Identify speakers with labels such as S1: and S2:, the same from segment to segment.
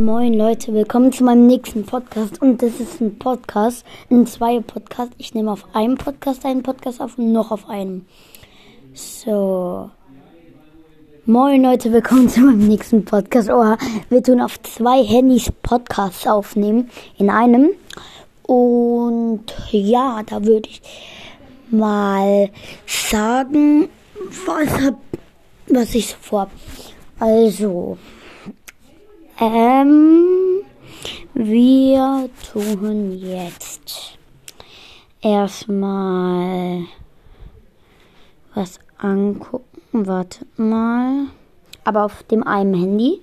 S1: Moin Leute, willkommen zu meinem nächsten Podcast. Und das ist ein Podcast, ein zwei Podcast. Ich nehme auf einem Podcast einen Podcast auf und noch auf einem. So. Moin Leute, willkommen zu meinem nächsten Podcast. Oh, wir tun auf zwei Handys Podcasts aufnehmen. In einem. Und ja, da würde ich mal sagen, was, hab, was ich so vorhab. Also. Ähm, wir tun jetzt erstmal was angucken. Warte mal. Aber auf dem einen Handy.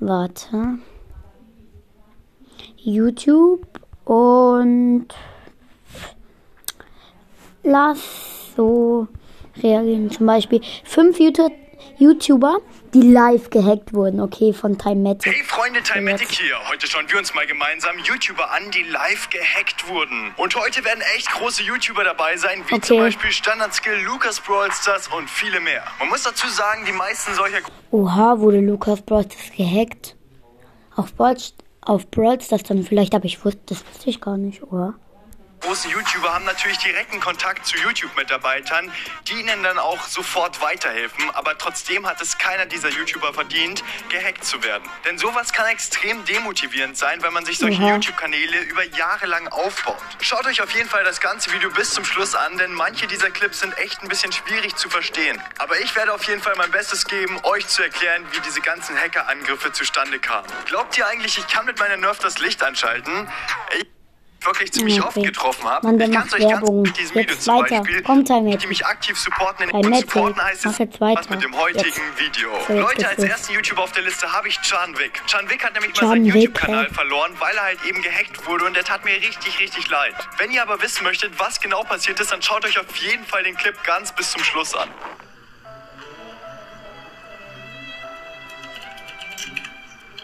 S1: Warte. YouTube und lass so reagieren. Zum Beispiel fünf YouTube YouTuber, die live gehackt wurden, okay, von Timematic.
S2: Hey Freunde, Timematic hier. Heute schauen wir uns mal gemeinsam YouTuber an, die live gehackt wurden. Und heute werden echt große YouTuber dabei sein, wie
S1: Okay.
S2: zum Beispiel Standardskill, Lucas Brawlstars und viele mehr. Man muss dazu sagen, die meisten solcher
S1: Oha, wurde Lukas Brawl Stars gehackt? Auf Brawl, auf Brawl Stars dann vielleicht, aber ich wusste, das wusste ich gar nicht, oder?
S2: Großen YouTuber haben natürlich direkten Kontakt zu YouTube-Mitarbeitern, die ihnen dann auch sofort weiterhelfen. Aber trotzdem hat es keiner dieser YouTuber verdient, gehackt zu werden. Denn sowas kann extrem demotivierend sein, wenn man sich solche
S1: Oha.
S2: YouTube-Kanäle über Jahre lang aufbaut. Schaut euch auf jeden Fall das ganze Video bis zum Schluss an, denn manche dieser Clips sind echt ein bisschen schwierig zu verstehen. Aber ich werde auf jeden Fall mein Bestes geben, euch zu erklären, wie diese ganzen Hackerangriffe zustande kamen. Glaubt ihr eigentlich, ich kann mit meiner Nerf das Licht anschalten? Ich wirklich ziemlich
S1: Okay.
S2: oft getroffen habe.
S1: Mann, der
S2: ich kann
S1: macht
S2: euch ganz
S1: Werbung.
S2: mit diesem
S1: Jetzt
S2: Video zum
S1: weiter.
S2: Beispiel,
S1: Kommt, Time
S2: die mich aktiv supporten.
S1: Bei
S2: und
S1: Netflix.
S2: supporten heißt
S1: Mach
S2: es
S1: jetzt weiter.
S2: was mit dem heutigen
S1: Jetzt.
S2: Video.
S1: So, jetzt
S2: Leute, als ersten YouTuber auf der Liste habe ich Chan Wick. Chan Wick hat nämlich mal
S1: Chan
S2: seinen YouTube-Kanal verloren, weil er halt eben gehackt wurde und der tat mir richtig, richtig leid. Wenn ihr aber wissen möchtet, was genau passiert ist, dann schaut euch auf jeden Fall den Clip ganz bis zum Schluss an.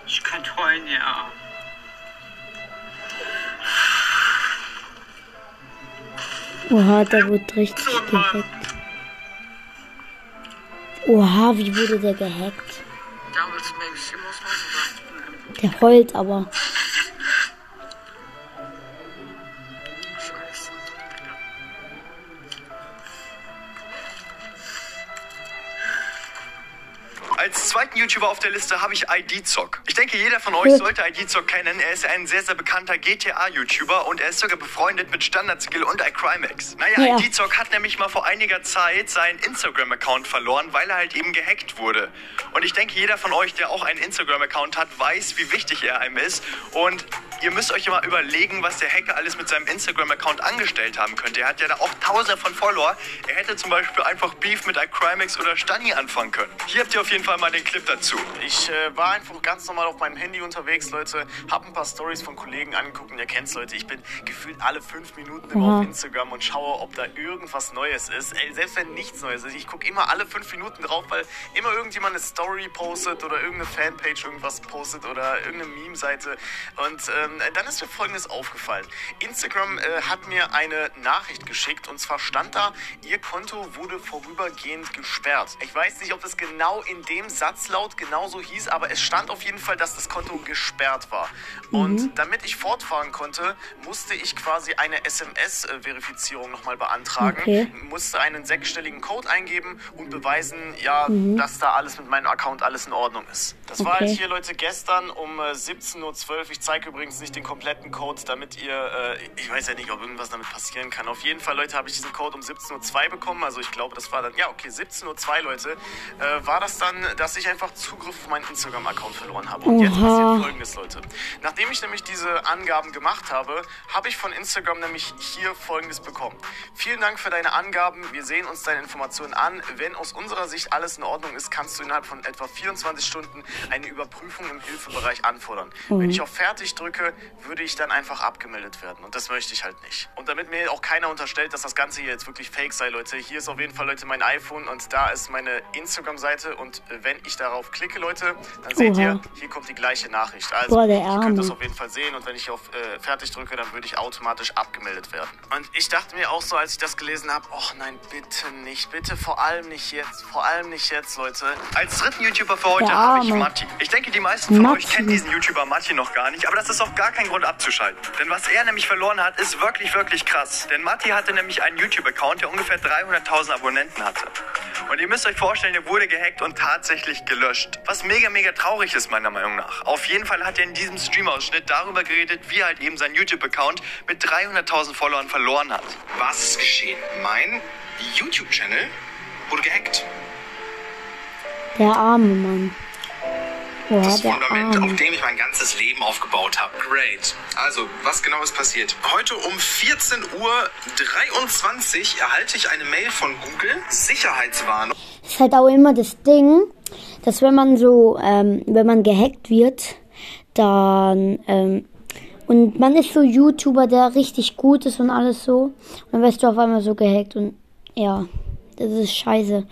S3: Ich kann heulen, ja.
S1: Oha, der wurde richtig gehackt. Oha, wie wurde der gehackt? Der heult aber.
S2: Als zweiten YouTuber auf der Liste habe ich ID-Zock. Ich denke, jeder von euch sollte ID-Zock kennen. Er ist ein sehr, sehr bekannter GTA-YouTuber und er ist sogar befreundet mit Standardskill und iCrimex. Naja,
S1: Ja.
S2: ID-Zock hat nämlich mal vor einiger Zeit seinen Instagram-Account verloren, weil er halt eben gehackt wurde. Und ich denke, jeder von euch, der auch einen Instagram-Account hat, weiß, wie wichtig er einem ist. Und ihr müsst euch immer überlegen, was der Hacker alles mit seinem Instagram-Account angestellt haben könnte. Er hat ja da auch tausende von Follower. Er hätte zum Beispiel einfach Beef mit iCrimex oder Stani anfangen können. Hier habt ihr auf jeden Fall mal den Clip dazu.
S4: Ich äh, war einfach ganz normal auf meinem Handy unterwegs, Leute. Hab ein paar Stories von Kollegen angeguckt und ihr kennt's, Leute. Ich bin gefühlt alle fünf Minuten immer
S1: Aha.
S4: auf Instagram und schaue, ob da irgendwas Neues ist. Ey, selbst wenn nichts Neues ist, ich gucke immer alle fünf Minuten drauf, weil immer irgendjemand eine Story postet oder irgendeine Fanpage irgendwas postet oder irgendeine Meme-Seite. Und ähm, dann ist mir Folgendes aufgefallen. Instagram äh, hat mir eine Nachricht geschickt und zwar stand da, ihr Konto wurde vorübergehend gesperrt. Ich weiß nicht, ob es genau in dem Satzlaut genauso hieß, aber es stand auf jeden Fall, dass das Konto gesperrt war. Und damit ich fortfahren konnte, musste ich quasi eine SMS-Verifizierung nochmal beantragen,
S1: Okay.
S4: musste einen sechsstelligen Code eingeben und beweisen, ja, dass da alles mit meinem Account alles in Ordnung ist. Das war
S1: Okay.
S4: halt hier, Leute, gestern um äh, 17.12 Uhr. Ich zeige übrigens nicht den kompletten Code, damit ihr, äh, ich weiß ja nicht, ob irgendwas damit passieren kann. Auf jeden Fall, Leute, habe ich diesen Code um 17.02 Uhr bekommen. Also ich glaube, das war dann, ja, okay, 17.02 Uhr, Leute, äh, war das dann, dass ich einfach Zugriff auf meinen Instagram-Account verloren habe. Und jetzt
S1: Oha.
S4: passiert folgendes, Leute. Nachdem ich nämlich diese Angaben gemacht habe, habe ich von Instagram nämlich hier folgendes bekommen. Vielen Dank für deine Angaben. Wir sehen uns deine Informationen an. Wenn aus unserer Sicht alles in Ordnung ist, kannst du innerhalb von etwa 24 Stunden eine Überprüfung im Hilfebereich anfordern. Wenn ich auf Fertig drücke, würde ich dann einfach abgemeldet werden. Und das möchte ich halt nicht. Und damit mir auch keiner unterstellt, dass das Ganze hier jetzt wirklich fake sei, Leute, hier ist auf jeden Fall, Leute, mein iPhone und da ist meine Instagram-Seite. Und wenn ich darauf klicke, Leute, dann seht
S1: Oha.
S4: ihr, hier kommt die gleiche Nachricht. Also,
S1: Boah,
S4: ihr könnt das auf jeden Fall sehen. Und wenn ich auf äh, Fertig drücke, dann würde ich automatisch abgemeldet werden. Und ich dachte mir auch so, als ich das gelesen habe, oh nein, bitte nicht, bitte vor allem nicht jetzt, vor allem nicht jetzt, Leute.
S2: Als dritten YouTuber für heute habe ich. Matti. Ich denke, die meisten von
S1: Matti.
S2: euch kennen diesen YouTuber Matti noch gar nicht, aber das ist auch gar kein Grund abzuschalten. Denn was er nämlich verloren hat, ist wirklich, wirklich krass. Denn Matti hatte nämlich einen YouTube-Account, der ungefähr 300.000 Abonnenten hatte. Und ihr müsst euch vorstellen, der wurde gehackt und tatsächlich gelöscht. Was mega, mega traurig ist, meiner Meinung nach. Auf jeden Fall hat er in diesem Stream-Ausschnitt darüber geredet, wie er halt eben sein YouTube-Account mit 300.000 Followern verloren hat.
S5: Was ist geschehen? Mein YouTube-Channel wurde gehackt.
S1: Der arme Mann. Boah,
S5: Das
S1: der
S5: Fundament, auf
S1: arme.
S5: dem ich mein ganzes Leben aufgebaut habe. Great. Also, was genau ist passiert? Heute um 14.23 Uhr erhalte ich eine Mail von Google. Sicherheitswarnung.
S1: Das ist halt auch immer das Ding, dass wenn man so, ähm, wenn man gehackt wird, dann, ähm, und man ist so YouTuber, der richtig gut ist und alles so, und dann wirst du auf einmal so gehackt und ja, das ist scheiße.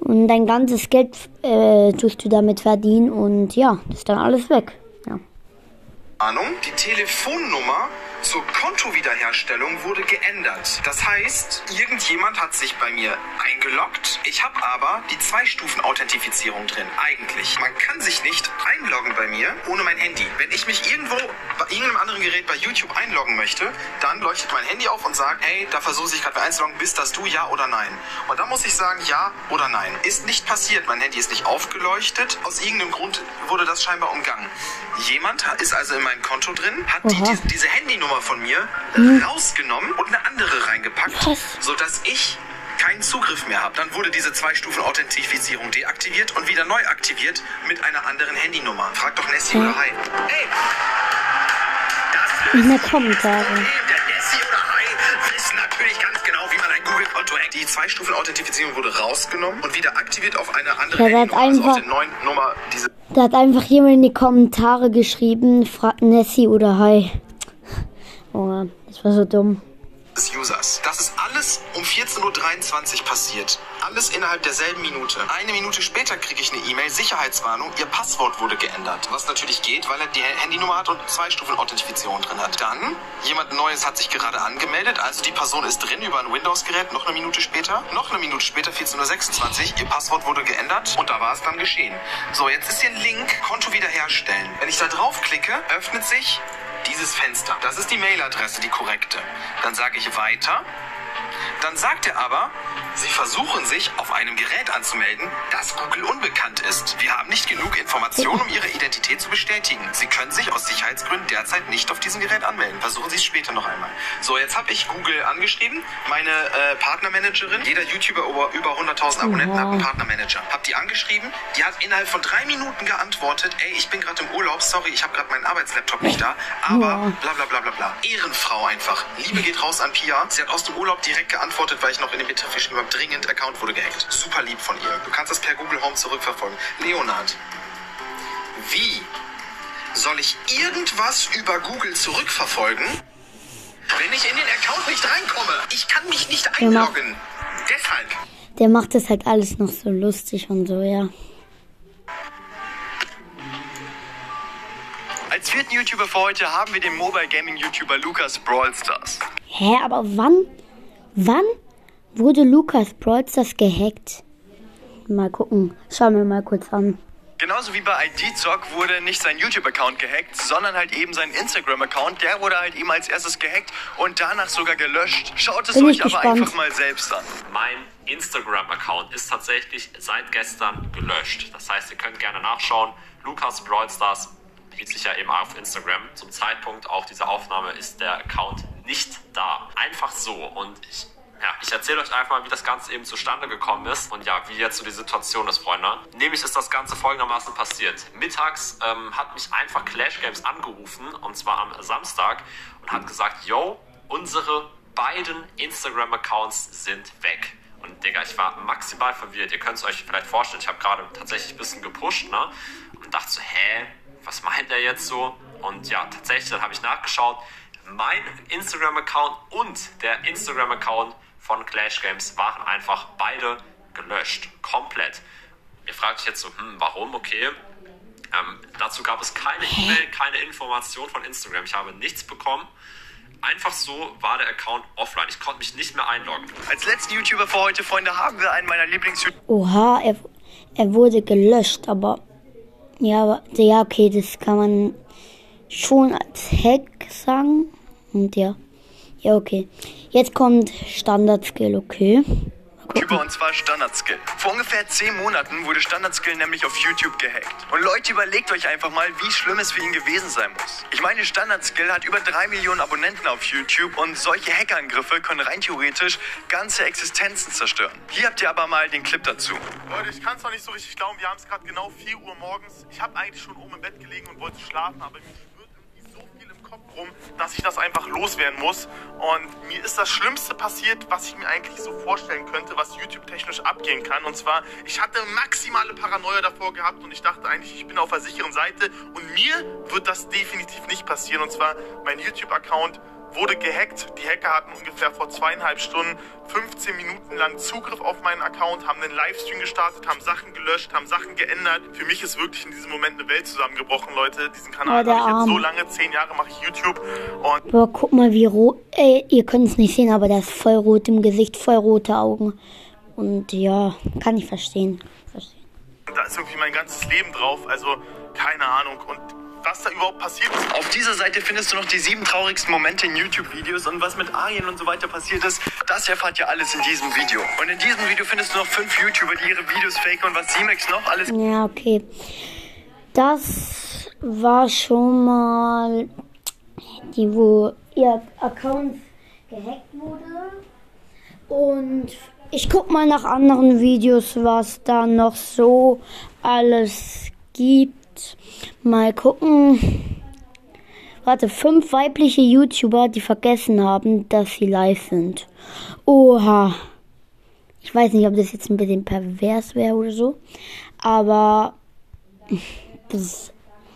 S1: Und dein ganzes Geld äh, tust du damit verdienen und ja, ist dann alles weg. Ja.
S5: Warnung. Die Telefonnummer zur Kontowiederherstellung wurde geändert. Das heißt, irgendjemand hat sich bei mir eingeloggt. Ich habe aber die Zwei-Stufen-Authentifizierung drin. Eigentlich. Man kann sich nicht einloggen bei mir ohne mein Handy. Wenn ich mich irgendwo bei irgendeinem anderen Gerät bei YouTube einloggen möchte, dann leuchtet mein Handy auf und sagt, hey, da versuche ich gerade einzuloggen, bist das du, ja oder nein? Und dann muss ich sagen, ja oder nein. Ist nicht passiert. Mein Handy ist nicht aufgeleuchtet. Aus irgendeinem Grund wurde das scheinbar umgangen. Jemand ist also in meinem Konto drin, hat die, die, diese Handynummer von mir rausgenommen und eine andere reingepackt,
S1: Krass.
S5: sodass ich keinen Zugriff mehr habe. Dann wurde diese Zwei-Stufen-Authentifizierung deaktiviert und wieder neu aktiviert mit einer anderen Handynummer. Frag doch Nessie oder Hi. Hey! Das
S1: In der Kommentare.
S5: Der Nessie oder Hi wissen natürlich ganz genau, wie man ein Google-Konto hackt. Die Zwei-Stufen-Authentifizierung wurde rausgenommen und wieder aktiviert auf eine andere
S1: Ja,
S5: Handynummer. Also auf der neuen Nummer diese
S1: Da hat einfach jemand in die Kommentare geschrieben, fragt Nessie oder Hi. Oh, das war so dumm.
S5: des Users. Das ist alles um 14.23 Uhr passiert. Alles innerhalb derselben Minute. Eine Minute später kriege ich eine E-Mail, Sicherheitswarnung, Ihr Passwort wurde geändert. Was natürlich geht, weil er die Handynummer hat und zwei Stufen Authentifizierung drin hat. Dann, jemand Neues hat sich gerade angemeldet, also die Person ist drin über ein Windows-Gerät, noch eine Minute später. Noch eine Minute später, 14.26 Uhr, Ihr Passwort wurde geändert und da war es dann geschehen. So, jetzt ist hier ein Link, Konto wiederherstellen. Wenn ich da draufklicke, öffnet sich dieses Fenster. Das ist die Mailadresse, die korrekte. Dann sage ich weiter. Dann sagt er aber, Sie versuchen sich auf einem Gerät anzumelden, das Google unbekannt ist. Wir haben nicht genug Informationen, um Ihre Identität zu bestätigen. Sie können sich aus Sicherheitsgründen derzeit nicht auf diesem Gerät anmelden. Versuchen Sie es später noch einmal. So, jetzt habe ich Google angeschrieben, meine äh, Partnermanagerin. Jeder YouTuber über, über 100.000 Abonnenten hat einen Partnermanager. Hab die angeschrieben, die hat innerhalb von drei Minuten geantwortet, ey, ich bin gerade im Urlaub, sorry, ich habe gerade meinen Arbeitslaptop nicht da, aber bla bla bla bla bla. Ehrenfrau einfach. Liebe geht raus an Pia. Sie hat aus dem Urlaub direkt geantwortet, weil ich noch in den Betreff geschrieben habe, dringend Account wurde gehackt. Super lieb von ihr. Du kannst das per Google Home zurückverfolgen. Leonard, wie soll ich irgendwas über Google zurückverfolgen, wenn ich in den Account nicht reinkomme? Ich kann mich nicht einloggen. Deshalb.
S1: Der macht das halt alles noch so lustig und so, ja.
S2: Als vierten YouTuber für heute haben wir den Mobile Gaming YouTuber Lukas Brawlstars.
S1: Hä, aber wann, wann wurde Lukas Brawlstars gehackt? Mal gucken. Schauen wir mal kurz an.
S2: Genauso wie bei IDZock wurde nicht sein YouTube-Account gehackt, sondern halt eben sein Instagram-Account. Der wurde halt eben als erstes gehackt und danach sogar gelöscht. Schaut es
S1: Bin
S2: euch aber
S1: gespannt.
S2: einfach mal selbst an.
S6: Mein Instagram-Account ist tatsächlich seit gestern gelöscht. Das heißt, ihr könnt gerne nachschauen. Lukas Brawlstars hielt sich ja eben auf Instagram. Zum Zeitpunkt auch dieser Aufnahme ist der Account nicht da. Einfach so. Und ich, ja, ich erzähle euch einfach mal, wie das Ganze eben zustande gekommen ist und ja, wie jetzt so die Situation ist, Freunde. Nämlich ist das Ganze folgendermaßen passiert. Mittags ähm, hat mich einfach Clash Games angerufen und zwar am Samstag und hat gesagt, yo, unsere beiden Instagram-Accounts sind weg. Und Digga, ich war maximal verwirrt. Ihr könnt es euch vielleicht vorstellen, ich habe gerade tatsächlich ein bisschen gepusht, ne? Und dachte so, hä, was meint er jetzt so? Und ja, tatsächlich, dann habe ich nachgeschaut. Mein Instagram-Account und der Instagram-Account von Clash Games waren einfach beide gelöscht. Komplett. Ihr fragt euch jetzt so, hm, warum? Okay. Ähm, dazu gab es keine E-Mail, keine Information von Instagram. Ich habe nichts bekommen. Einfach so war der Account offline. Ich konnte mich nicht mehr einloggen.
S2: Als letzten YouTuber für heute, Freunde, haben wir einen meiner lieblings
S1: Oha, er, er wurde gelöscht, aber ja, aber, ja, okay, das kann man schon als Hack sagen. Und ja, ja, okay. Jetzt kommt Standard-Skill, okay.
S2: YouTuber und zwar Standardskill. Vor ungefähr 10 Monaten wurde Standardskill nämlich auf YouTube gehackt. Und Leute, überlegt euch einfach mal, wie schlimm es für ihn gewesen sein muss. Ich meine, Standardskill hat über 3 Millionen Abonnenten auf YouTube und solche Hackerangriffe können rein theoretisch ganze Existenzen zerstören. Hier habt ihr aber mal den Clip dazu.
S7: Leute, ich kann es noch nicht so richtig glauben. Wir haben es gerade genau 4 Uhr morgens. Ich habe eigentlich schon oben im Bett gelegen und wollte schlafen, aber mir schwirrt irgendwie so viel im Kopf rum, dass ich das einfach loswerden muss. Und mir ist das Schlimmste passiert, was ich mir eigentlich so vorstellen könnte, was YouTube-technisch abgehen kann. Und zwar, ich hatte maximale Paranoia davor gehabt und ich dachte eigentlich, ich bin auf der sicheren Seite. Und mir wird das definitiv nicht passieren. Und zwar, mein YouTube-Account wurde gehackt. Die Hacker hatten ungefähr vor zweieinhalb Stunden 15 Minuten lang Zugriff auf meinen Account, haben einen Livestream gestartet, haben Sachen gelöscht, haben Sachen geändert. Für mich ist wirklich in diesem Moment eine Welt zusammengebrochen, Leute. Diesen Kanal
S1: Oh, der
S7: habe ich jetzt so lange, zehn Jahre mache ich YouTube und
S1: Boah, guck mal, wie rot. Ey, ihr könnt es nicht sehen, aber der ist voll rot im Gesicht, voll rote Augen. Und ja, kann ich verstehen. verstehen.
S7: da ist irgendwie mein ganzes Leben drauf. Also keine Ahnung. Und was da überhaupt passiert ist,
S2: Auf dieser Seite findest du noch die sieben traurigsten Momente in YouTube-Videos und was mit Arjen und so weiter passiert ist, das erfahrt ihr alles in diesem Video. Und in diesem Video findest du noch fünf YouTuber, die ihre Videos faken und was Simex noch alles
S1: Ja, okay. Das war schon mal die, wo ihr Account gehackt wurde. Und ich guck mal nach anderen Videos, was da noch so alles gibt. Mal gucken. Warte, fünf weibliche YouTuber, die vergessen haben, dass sie live sind. Oha. Ich weiß nicht, ob das jetzt ein bisschen pervers wäre oder so. Aber. Das,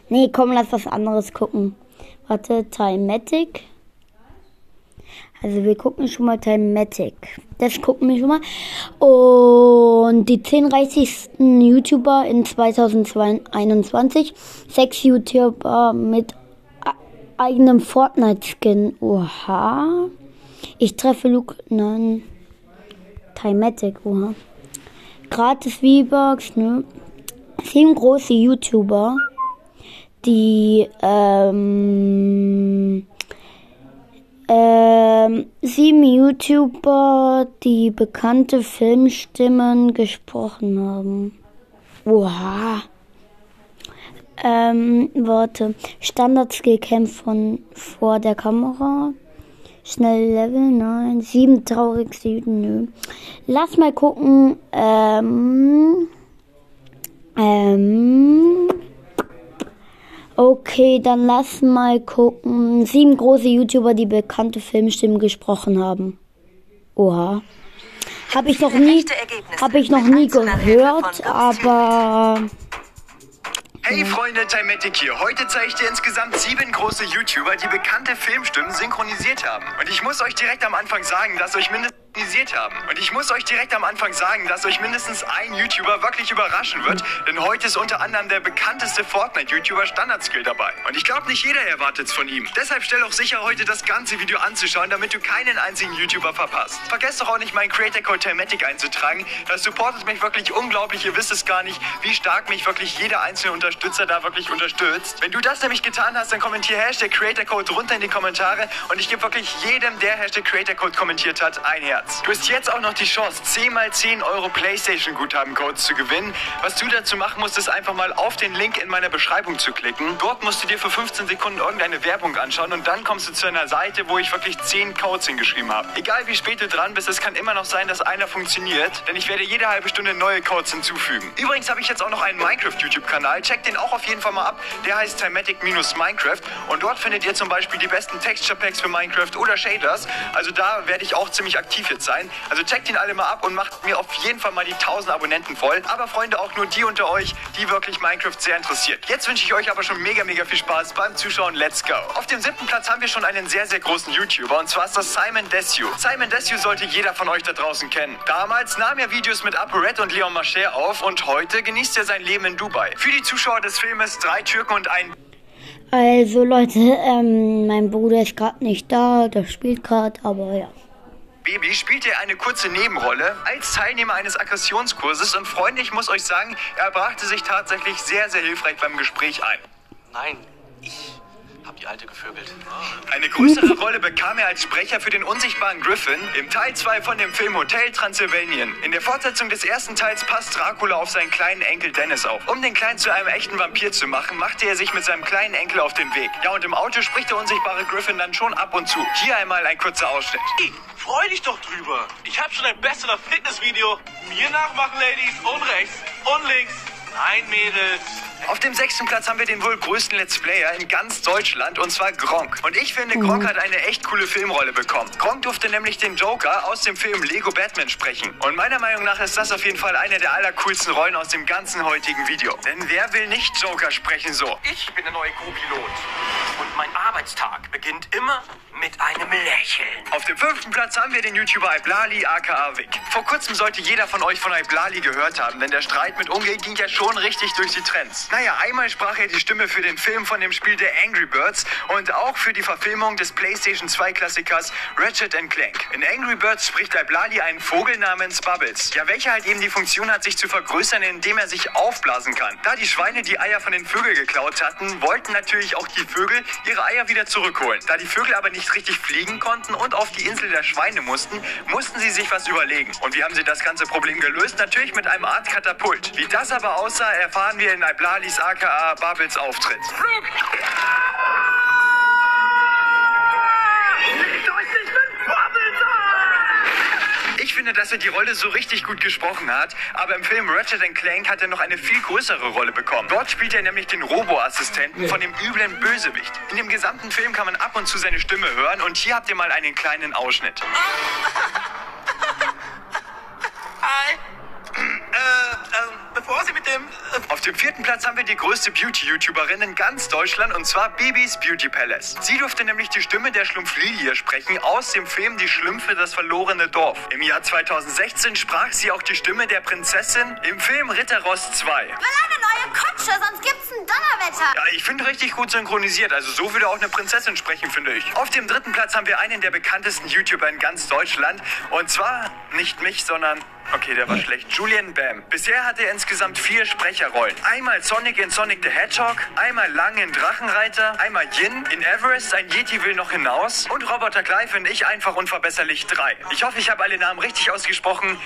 S1: nee, komm, lass was anderes gucken. Warte, Timematic. Also wir gucken schon mal Timematic. Das gucken wir schon mal. Und die 10 reichsten YouTuber in 2021. Sechs YouTuber mit e- eigenem Fortnite-Skin. Oha. Ich treffe Luke. Nein. Timematic, oha. Gratis V-Bucks, ne? Sieben große YouTuber, die ähm, ähm, sieben YouTuber, die bekannte Filmstimmen gesprochen haben. Oha. Ähm, warte. Standard-Skill-Camp von vor der Kamera. Schnell Level, nein. Sieben traurigste Juden, nö. Lass mal gucken. Ähm, ähm, okay, dann lass mal gucken. Sieben große YouTuber, die bekannte Filmstimmen gesprochen haben. Oha. Habe ich noch nie, habe ich noch nie gehört, aber
S2: Hey Freunde, Timatic hier. Heute zeige ich dir insgesamt sieben große YouTuber, die bekannte Filmstimmen synchronisiert haben. Und ich muss euch direkt am Anfang sagen, dass euch mindestens synchronisiert haben. Und ich muss euch direkt am Anfang sagen, dass euch mindestens ein YouTuber wirklich überraschen wird, denn heute ist unter anderem der bekannteste Fortnite-YouTuber Standardskill dabei. Und ich glaube, nicht jeder erwartet es von ihm. Deshalb stell auch sicher, heute das ganze Video anzuschauen, damit du keinen einzigen YouTuber verpasst. Vergesst doch auch nicht, meinen Creator Code Timatic einzutragen. Das supportet mich wirklich unglaublich. Ihr wisst es gar nicht, wie stark mich wirklich jeder einzelne Unterstützer da wirklich unterstützt. Wenn du das nämlich getan hast, dann kommentier Hashtag Creator Code runter in die Kommentare und ich gebe wirklich jedem, der Hashtag Creator Code kommentiert hat, ein Herz. Du hast jetzt auch noch die Chance, 10 mal 10 Euro PlayStation Guthabencodes zu gewinnen. Was du dazu machen musst, ist einfach mal auf den Link in meiner Beschreibung zu klicken. Dort musst du dir für 15 Sekunden irgendeine Werbung anschauen und dann kommst du zu einer Seite, wo ich wirklich 10 Codes hingeschrieben habe. Egal wie spät du dran bist, es kann immer noch sein, dass einer funktioniert, denn ich werde jede halbe Stunde neue Codes hinzufügen. Übrigens habe ich jetzt auch noch einen Minecraft-YouTube-Kanal. Check den auch auf jeden Fall mal ab. Der heißt Timatic-Minecraft und dort findet ihr zum Beispiel die besten Texture Packs für Minecraft oder Shaders. Also da werde ich auch ziemlich aktiv fit sein. Also checkt ihn alle mal ab und macht mir auf jeden Fall mal die 1000 Abonnenten voll. Aber Freunde, auch nur die unter euch, die wirklich Minecraft sehr interessiert. Jetzt wünsche ich euch aber schon mega, mega viel Spaß beim Zuschauen. Let's go! Auf dem siebten Platz haben wir schon einen sehr, sehr großen YouTuber und zwar ist das Simon Desue. Simon Desue sollte jeder von euch da draußen kennen. Damals nahm er Videos mit ApoRed und Leon Mascher auf und heute genießt er sein Leben in Dubai. Für die Zuschauer des Filmes drei Türken und ein
S1: Also Leute, ähm, mein Bruder ist gerade nicht da, der spielt gerade, aber ja.
S2: Baby spielt er eine kurze Nebenrolle als Teilnehmer eines Aggressionskurses und Freunde, ich muss euch sagen, er brachte sich tatsächlich sehr, sehr hilfreich beim Gespräch ein.
S8: Nein, ich hab die Alte gevögelt.
S2: Eine größere Rolle bekam er als Sprecher für den unsichtbaren Griffin im Teil 2 von dem Film Hotel Transylvanien. In der Fortsetzung des ersten Teils passt Dracula auf seinen kleinen Enkel Dennis auf. Um den Kleinen zu einem echten Vampir zu machen, machte er sich mit seinem kleinen Enkel auf den Weg. Ja, und im Auto spricht der unsichtbare Griffin dann schon ab und zu. Hier einmal ein kurzer Ausschnitt.
S9: Hey, freu dich doch drüber. Ich habe schon ein Bestseller-Fitness-Video. Mir nachmachen, Ladies. Und rechts und links. Nein, Mädels.
S2: Auf dem sechsten Platz haben wir den wohl größten Let's Player in ganz Deutschland und zwar Gronk. Und ich finde, Gronk hat eine echt coole Filmrolle bekommen. Gronk durfte nämlich den Joker aus dem Film Lego Batman sprechen. Und meiner Meinung nach ist das auf jeden Fall eine der allercoolsten Rollen aus dem ganzen heutigen Video. Denn wer will nicht Joker sprechen so?
S10: Ich bin der neue Co-Pilot. Und mein Arbeitstag beginnt immer mit einem Lächeln.
S2: Auf dem fünften Platz haben wir den YouTuber Iblali aka Vic. Vor kurzem sollte jeder von euch von Iblali gehört haben, denn der Streit mit Unge ging ja schon richtig durch die Trends. Naja, einmal sprach er die Stimme für den Film von dem Spiel der Angry Birds und auch für die Verfilmung des PlayStation 2 Klassikers Ratchet Clank. In Angry Birds spricht Iblali einen Vogel namens Bubbles. Ja, welcher halt eben die Funktion hat, sich zu vergrößern, indem er sich aufblasen kann. Da die Schweine die Eier von den Vögeln geklaut hatten, wollten natürlich auch die Vögel ihre Eier wieder zurückholen. Da die Vögel aber nicht richtig fliegen konnten und auf die Insel der Schweine mussten, mussten sie sich was überlegen. Und wie haben sie das ganze Problem gelöst? Natürlich mit einem Art Katapult. Wie das aber aussah, erfahren wir in Iblalis aka Bubbles Auftritt. Ich finde, dass er die Rolle so richtig gut gesprochen hat, aber im Film Ratchet Clank hat er noch eine viel größere Rolle bekommen. Dort spielt er nämlich den Robo-Assistenten von dem üblen Bösewicht. In dem gesamten Film kann man ab und zu seine Stimme hören und hier habt ihr mal einen kleinen Ausschnitt.
S9: Hi. Sie mit dem... Äh,
S2: Auf dem vierten Platz haben wir die größte Beauty-YouTuberin in ganz Deutschland und zwar Bibis Beauty Palace. Sie durfte nämlich die Stimme der Schlumpflilie sprechen aus dem Film Die Schlümpfe, das verlorene Dorf. Im Jahr 2016 sprach sie auch die Stimme der Prinzessin im Film Ritterrost 2.
S11: will eine neue Kutsche, sonst gibt's ein Donnerwetter.
S2: Ja, ich finde richtig gut synchronisiert. Also so würde auch eine Prinzessin sprechen, finde ich. Auf dem dritten Platz haben wir einen der bekanntesten YouTuber in ganz Deutschland. Und zwar nicht mich, sondern... Okay, der war schlecht. Julian Bam. Bisher hat er insgesamt vier Sprecherrollen. Einmal Sonic in Sonic the Hedgehog, einmal Lang in Drachenreiter, einmal Yin in Everest, ein Yeti will noch hinaus und Roboter Clive in Ich einfach unverbesserlich 3. Ich hoffe, ich habe alle Namen richtig ausgesprochen.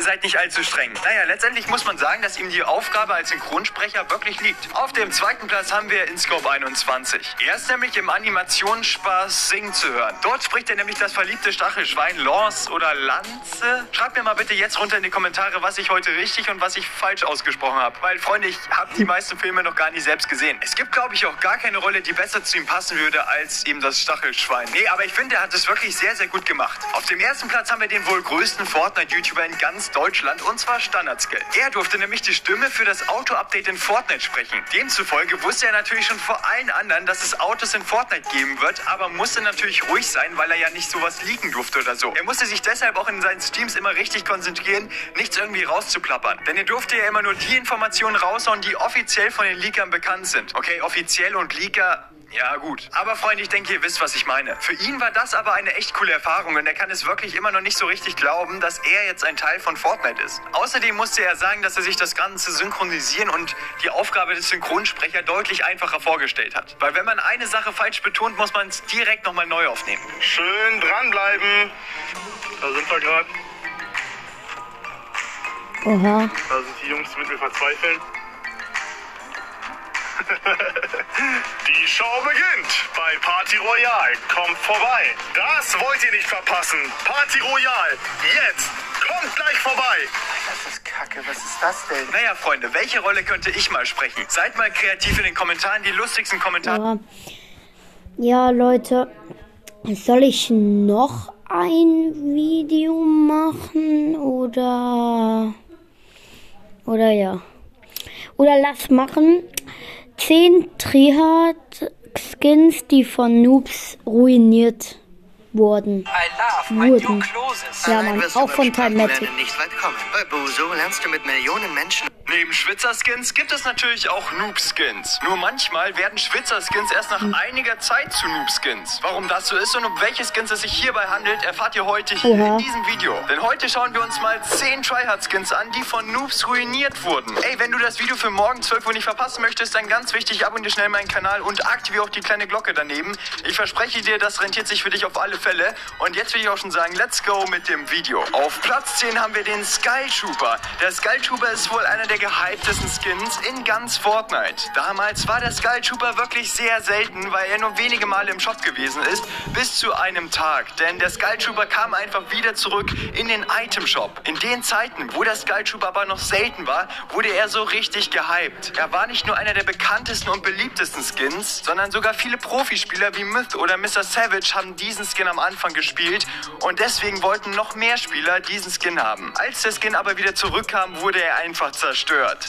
S2: Seid nicht allzu streng. Naja, letztendlich muss man sagen, dass ihm die Aufgabe als Synchronsprecher wirklich liegt. Auf dem zweiten Platz haben wir InScope 21. Er ist nämlich im Animationsspaß Sing zu hören. Dort spricht er nämlich das verliebte Stachelschwein Lance oder Lanze. Schreibt mir mal bitte jetzt runter in die Kommentare, was ich heute richtig und was ich falsch ausgesprochen habe. Weil, Freunde, ich habe die meisten Filme noch gar nicht selbst gesehen. Es gibt, glaube ich, auch gar keine Rolle, die besser zu ihm passen würde als eben das Stachelschwein. Nee, aber ich finde, er hat es wirklich sehr, sehr gut gemacht. Auf dem ersten Platz haben wir den wohl größten Fortnite-YouTuber in ganz Deutschland und zwar Standardskill. Er durfte nämlich die Stimme für das Auto-Update in Fortnite sprechen. Demzufolge wusste er natürlich schon vor allen anderen, dass es Autos in Fortnite geben wird, aber musste natürlich ruhig sein, weil er ja nicht sowas liegen durfte oder so. Er musste sich deshalb auch in seinen Streams immer richtig konzentrieren, nichts irgendwie rauszuplappern. Denn er durfte ja immer nur die Informationen raushauen, die offiziell von den Leakern bekannt sind. Okay, offiziell und Leaker. Ja, gut. Aber Freunde, ich denke, ihr wisst, was ich meine. Für ihn war das aber eine echt coole Erfahrung und er kann es wirklich immer noch nicht so richtig glauben, dass er jetzt ein Teil von Fortnite ist. Außerdem musste er sagen, dass er sich das Ganze synchronisieren und die Aufgabe des Synchronsprechers deutlich einfacher vorgestellt hat. Weil wenn man eine Sache falsch betont, muss man es direkt nochmal neu aufnehmen.
S7: Schön dranbleiben. Da sind wir gerade.
S1: Oha.
S7: Da sind die Jungs, mit mir verzweifeln. Die Show beginnt bei Party Royale. Kommt vorbei. Das wollt ihr nicht verpassen. Party Royale. Jetzt. Kommt gleich vorbei.
S8: Das ist kacke, was ist das denn?
S2: Naja, Freunde, welche Rolle könnte ich mal sprechen? Seid mal kreativ in den Kommentaren, die lustigsten Kommentare.
S1: Ja. ja, Leute. Soll ich noch ein Video machen oder oder ja. Oder lass machen 10 Triad Skins, die von Noobs ruiniert wurden. wurden. Ja, man, auch von
S2: weit kommen. Bei Buso lernst du mit Millionen Menschen. Neben Schwitzer-Skins gibt es natürlich auch Noob-Skins. Nur manchmal werden Schwitzer-Skins erst nach einiger Zeit zu Noob-Skins. Warum das so ist und um welche Skins es sich hierbei handelt, erfahrt ihr heute hier
S1: Oha.
S2: in diesem Video. Denn heute schauen wir uns mal 10 Tryhard-Skins an, die von Noobs ruiniert wurden. Ey, wenn du das Video für morgen 12 Uhr nicht verpassen möchtest, dann ganz wichtig, abonniere schnell meinen Kanal und aktiviere auch die kleine Glocke daneben. Ich verspreche dir, das rentiert sich für dich auf alle Fälle. Und jetzt will ich auch schon sagen, let's go mit dem Video. Auf Platz 10 haben wir den Sky Trooper. Der Sky Trooper ist wohl einer der gehyptesten Skins in ganz Fortnite. Damals war der Sky Trooper wirklich sehr selten, weil er nur wenige Male im Shop gewesen ist, bis zu einem Tag. Denn der Sky Trooper kam einfach wieder zurück in den Item Shop. In den Zeiten, wo der Sky Trooper aber noch selten war, wurde er so richtig gehypt. Er war nicht nur einer der bekanntesten und beliebtesten Skins, sondern sogar viele Profispieler wie Myth oder Mr. Savage haben diesen Skin am Anfang gespielt und deswegen wollten noch mehr Spieler diesen Skin haben. Als der Skin aber wieder zurückkam, wurde er einfach zerstört.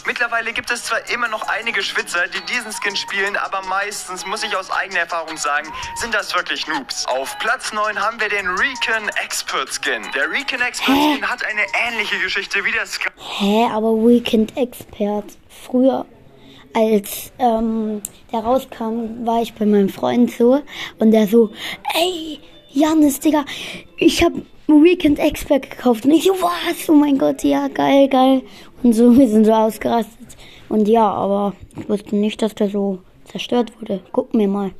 S2: Mittlerweile gibt es zwar immer noch einige Schwitzer, die diesen Skin spielen, aber meistens, muss ich aus eigener Erfahrung sagen, sind das wirklich Noobs. Auf Platz 9 haben wir den Recon Expert Skin. Der Recon Expert Skin hat eine ähnliche Geschichte wie der Sky.
S1: Hä, aber Weekend Expert. Früher, als ähm, der rauskam, war ich bei meinem Freund so und der so, ey, Janis, Digga, ich hab Weekend Expert gekauft. Und ich so, was? Oh mein Gott, ja, geil, geil. Und so, wir sind so ausgerastet. Und ja, aber ich wusste nicht, dass der so zerstört wurde. Gucken wir mal.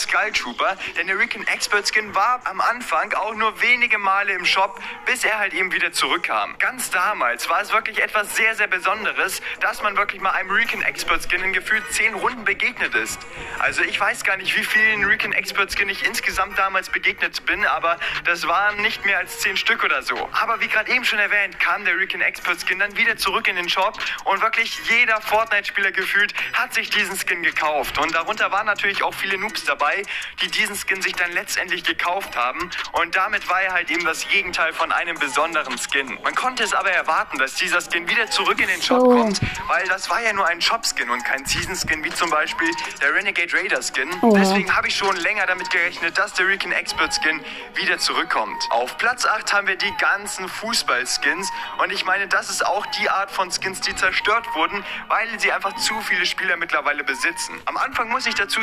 S2: Skull Trooper, denn der Recon Expert Skin war am Anfang auch nur wenige Male im Shop, bis er halt eben wieder zurückkam. Ganz damals war es wirklich etwas sehr, sehr Besonderes, dass man wirklich mal einem Recon Expert Skin in gefühlt 10 Runden begegnet ist. Also ich weiß gar nicht, wie vielen Recon Expert Skin ich insgesamt damals begegnet bin, aber das waren nicht mehr als 10 Stück oder so. Aber wie gerade eben schon erwähnt, kam der Recon Expert Skin dann wieder zurück in den Shop und wirklich jeder Fortnite-Spieler gefühlt hat sich diesen Skin gekauft. Und darunter waren natürlich auch viele Noobs dabei, die diesen Skin sich dann letztendlich gekauft haben. Und damit war er halt eben das Gegenteil von einem besonderen Skin. Man konnte es aber erwarten, dass dieser Skin wieder zurück in den Shop
S1: So.
S2: kommt, weil das war ja nur ein Shop-Skin und kein Season-Skin, wie zum Beispiel der Renegade Raider-Skin.
S1: Oha.
S2: Deswegen habe ich schon länger damit gerechnet, dass der Recon Expert-Skin wieder zurückkommt. Auf Platz 8 haben wir die ganzen Fußball-Skins. Und ich meine, das ist auch die Art von Skins, die zerstört wurden, weil sie einfach zu viele Spieler mittlerweile besitzen. Am Anfang muss ich dazu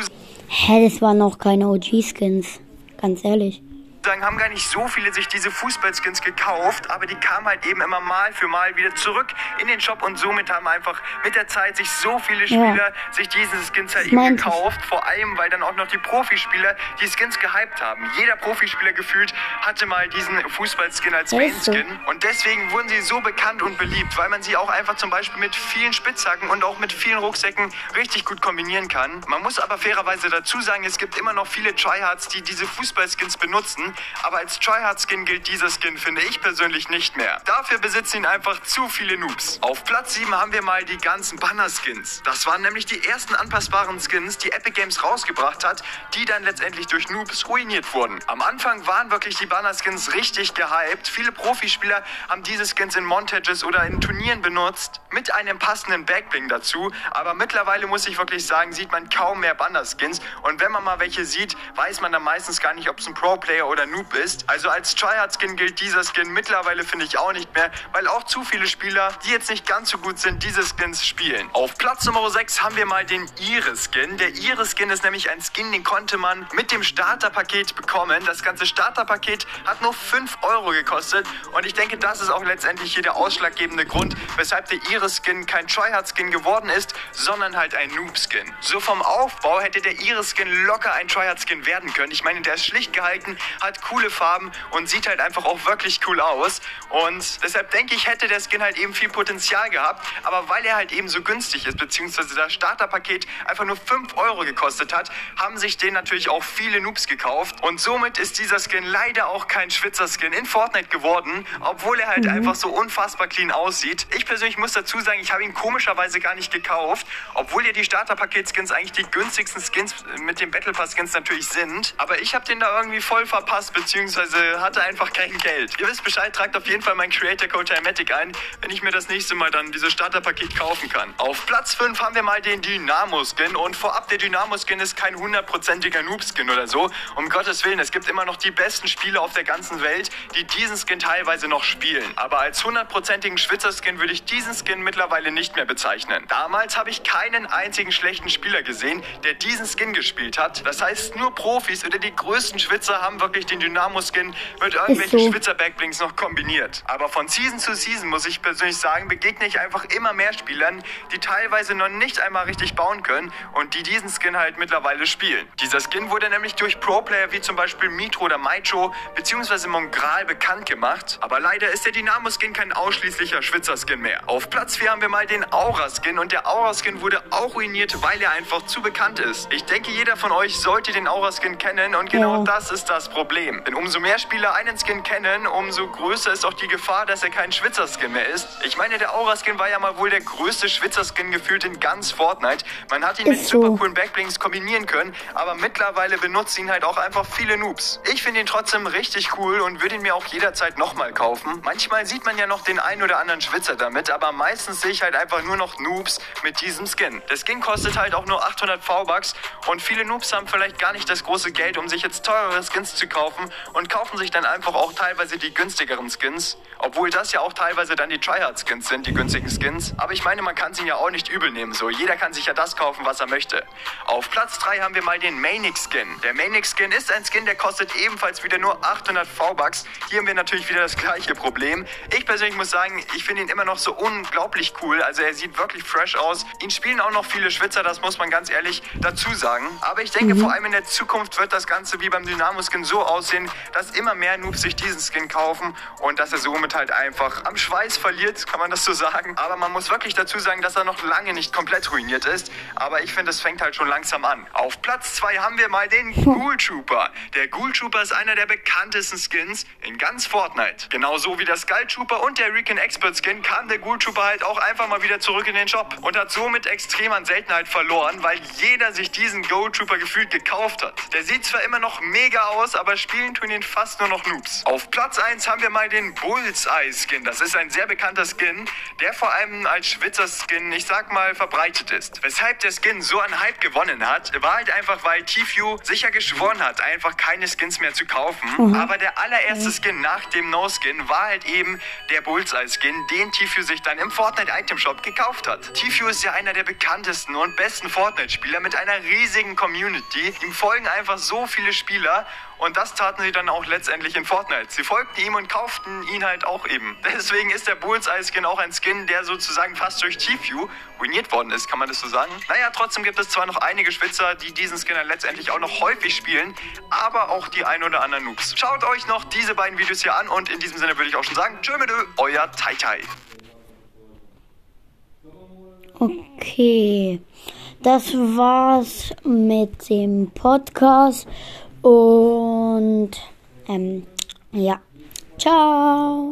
S1: Hä, das waren noch keine OG-Skins. Ganz ehrlich.
S2: Sagen, haben gar nicht so viele sich diese Fußballskins gekauft, aber die kamen halt eben immer mal für mal wieder zurück in den Shop und somit haben einfach mit der Zeit sich so viele Spieler sich diese Skins halt eben
S1: meinte ich.
S2: gekauft, vor allem weil dann auch noch die Profispieler die Skins gehypt haben. Jeder Profispieler gefühlt hatte mal diesen Fußballskin als
S1: Ja.
S2: Main-Skin und deswegen wurden sie so bekannt und beliebt, weil man sie auch einfach zum Beispiel mit vielen Spitzhacken und auch mit vielen Rucksäcken richtig gut kombinieren kann. Man muss aber fairerweise dazu sagen, es gibt immer noch viele Tryhards, die diese Fußballskins benutzen, aber als Tryhard-Skin gilt dieser Skin, finde ich persönlich nicht mehr. Dafür besitzen ihn einfach zu viele Noobs. Auf Platz 7 haben wir mal die ganzen Banner-Skins. Das waren nämlich die ersten anpassbaren Skins, die Epic Games rausgebracht hat, die dann letztendlich durch Noobs ruiniert wurden. Am Anfang waren wirklich die Banner-Skins richtig gehypt. Viele Profispieler haben diese Skins in Montages oder in Turnieren benutzt, mit einem passenden Backbling dazu. Aber mittlerweile muss ich wirklich sagen, sieht man kaum mehr Banner-Skins. Und wenn man mal welche sieht, weiß man dann meistens gar nicht, ob es ein Pro-Player oder Noob ist. Also als Tryhard-Skin gilt dieser Skin mittlerweile, finde ich, auch nicht mehr, weil auch zu viele Spieler, die jetzt nicht ganz so gut sind, diese Skins spielen. Auf Platz Nummer 6 haben wir mal den Iris-Skin. Der Iris-Skin ist nämlich ein Skin, den konnte man mit dem Starterpaket bekommen. Das ganze Starterpaket hat nur 5 Euro gekostet und ich denke, das ist auch letztendlich hier der ausschlaggebende Grund, weshalb der Iris-Skin kein Tryhard-Skin geworden ist, sondern halt ein Noob-Skin. So vom Aufbau hätte der Iris-Skin locker ein Tryhard-Skin werden können. Ich meine, der ist schlicht gehalten, hat hat coole Farben und sieht halt einfach auch wirklich cool aus. Und deshalb denke ich, hätte der Skin halt eben viel Potenzial gehabt. Aber weil er halt eben so günstig ist, beziehungsweise das Starterpaket einfach nur 5 Euro gekostet hat, haben sich den natürlich auch viele Noobs gekauft. Und somit ist dieser Skin leider auch kein Schwitzer-Skin in Fortnite geworden, obwohl er halt mhm. einfach so unfassbar clean aussieht. Ich persönlich muss dazu sagen, ich habe ihn komischerweise gar nicht gekauft, obwohl ja die Starterpaket-Skins eigentlich die günstigsten Skins mit den Battle Pass-Skins natürlich sind. Aber ich habe den da irgendwie voll verpasst, beziehungsweise hatte einfach kein Geld. Ihr wisst Bescheid, tragt auf jeden Fall meinen Creator Code Timatic ein, wenn ich mir das nächste Mal dann dieses Starterpaket kaufen kann. Auf Platz 5 haben wir mal den Dynamo-Skin und vorab der Dynamo-Skin ist kein hundertprozentiger Noob-Skin oder so. Um Gottes Willen, es gibt immer noch die besten Spieler auf der ganzen Welt, die diesen Skin teilweise noch spielen. Aber als hundertprozentigen Schwitzer-Skin würde ich diesen Skin mittlerweile nicht mehr bezeichnen. Damals habe ich keinen einzigen schlechten Spieler gesehen, der diesen Skin gespielt hat. Das heißt, nur Profis oder die größten Schwitzer haben wirklich den Dynamo-Skin mit irgendwelchen so. Schwitzer-Backblinks noch kombiniert. Aber von Season zu Season, muss ich persönlich sagen, begegne ich einfach immer mehr Spielern, die teilweise noch nicht einmal richtig bauen können und die diesen Skin halt mittlerweile spielen. Dieser Skin wurde nämlich durch Pro-Player wie zum Beispiel Mitro oder Maicho bzw. Mongral bekannt gemacht. Aber leider ist der Dynamo-Skin kein ausschließlicher Schwitzer-Skin mehr. Auf Platz 4 haben wir mal den Aura-Skin und der Aura-Skin wurde auch ruiniert, weil er einfach zu bekannt ist. Ich denke, jeder von euch sollte den Aura-Skin kennen und genau ja. das ist das Problem. Denn umso mehr Spieler einen Skin kennen, umso größer ist auch die Gefahr, dass er kein Schwitzer-Skin mehr ist. Ich meine, der Aura-Skin war ja mal wohl der größte Schwitzer-Skin gefühlt in ganz Fortnite. Man hat ihn ist mit so. super coolen Backblinks kombinieren können, aber mittlerweile benutzen ihn halt auch einfach viele Noobs. Ich finde ihn trotzdem richtig cool und würde ihn mir auch jederzeit nochmal kaufen. Manchmal sieht man ja noch den einen oder anderen Schwitzer damit, aber meistens sehe ich halt einfach nur noch Noobs mit diesem Skin. Der Skin kostet halt auch nur 800 V-Bucks und viele Noobs haben vielleicht gar nicht das große Geld, um sich jetzt teurere Skins zu kaufen und kaufen sich dann einfach auch teilweise die günstigeren Skins. Obwohl das ja auch teilweise dann die Tryhard-Skins sind, die günstigen Skins. Aber ich meine, man kann sie ja auch nicht übel nehmen. So, jeder kann sich ja das kaufen, was er möchte. Auf Platz 3 haben wir mal den Manic Skin. Der Manic Skin ist ein Skin, der kostet ebenfalls wieder nur 800 V-Bucks. Hier haben wir natürlich wieder das gleiche Problem. Ich persönlich muss sagen, ich finde ihn immer noch so unglaublich cool. Also er sieht wirklich fresh aus. Ihn spielen auch noch viele Schwitzer, das muss man ganz ehrlich dazu sagen. Aber ich denke, mhm. vor allem in der Zukunft wird das Ganze wie beim Dynamo-Skin so aussehen, dass immer mehr Noobs sich diesen Skin kaufen und dass er somit halt einfach am Schweiß verliert, kann man das so sagen. Aber man muss wirklich dazu sagen, dass er noch lange nicht komplett ruiniert ist. Aber ich finde, es fängt halt schon langsam an. Auf Platz 2 haben wir mal den Ghoul Trooper. Der Ghoul Trooper ist einer der bekanntesten Skins in ganz Fortnite. Genauso wie der Skull Trooper und der Recon Expert Skin kam der Ghoul Trooper halt auch einfach mal wieder zurück in den Shop und hat somit extrem an Seltenheit verloren, weil jeder sich diesen Ghoul Trooper gefühlt gekauft hat. Der sieht zwar immer noch mega aus, aber spielen tun ihn fast nur noch Noobs. Auf Platz 1 haben wir mal den Bullseye Skin. Das ist ein sehr bekannter Skin, der vor allem als Schwitzer Skin, ich sag mal, verbreitet ist. Weshalb der Skin so an Hype gewonnen hat, war halt einfach, weil Tfue sicher geschworen hat, einfach keine Skins mehr zu kaufen. Mhm. Aber der allererste Skin nach dem No-Skin war halt eben der Bullseye-Skin, den Tfue sich dann im Fortnite-Item-Shop gekauft hat. Tfue ist ja einer der bekanntesten und besten Fortnite-Spieler mit einer riesigen Community. Ihm folgen einfach so viele Spieler und das taten sie dann auch letztendlich in Fortnite. Sie folgten ihm und kauften ihn halt auch eben. Deswegen ist der Bullseye-Skin auch ein Skin, der sozusagen fast durch T-View ruiniert worden ist, kann man das so sagen? Naja, trotzdem gibt es zwar noch einige Schwitzer, die diesen Skin dann letztendlich auch noch häufig spielen, aber auch die ein oder anderen Noobs. Schaut euch noch diese beiden Videos hier an und in diesem Sinne würde ich auch schon sagen, tschö mit euer Tai Tai.
S1: Okay, das war's mit dem Podcast. Und ähm, ja, ciao.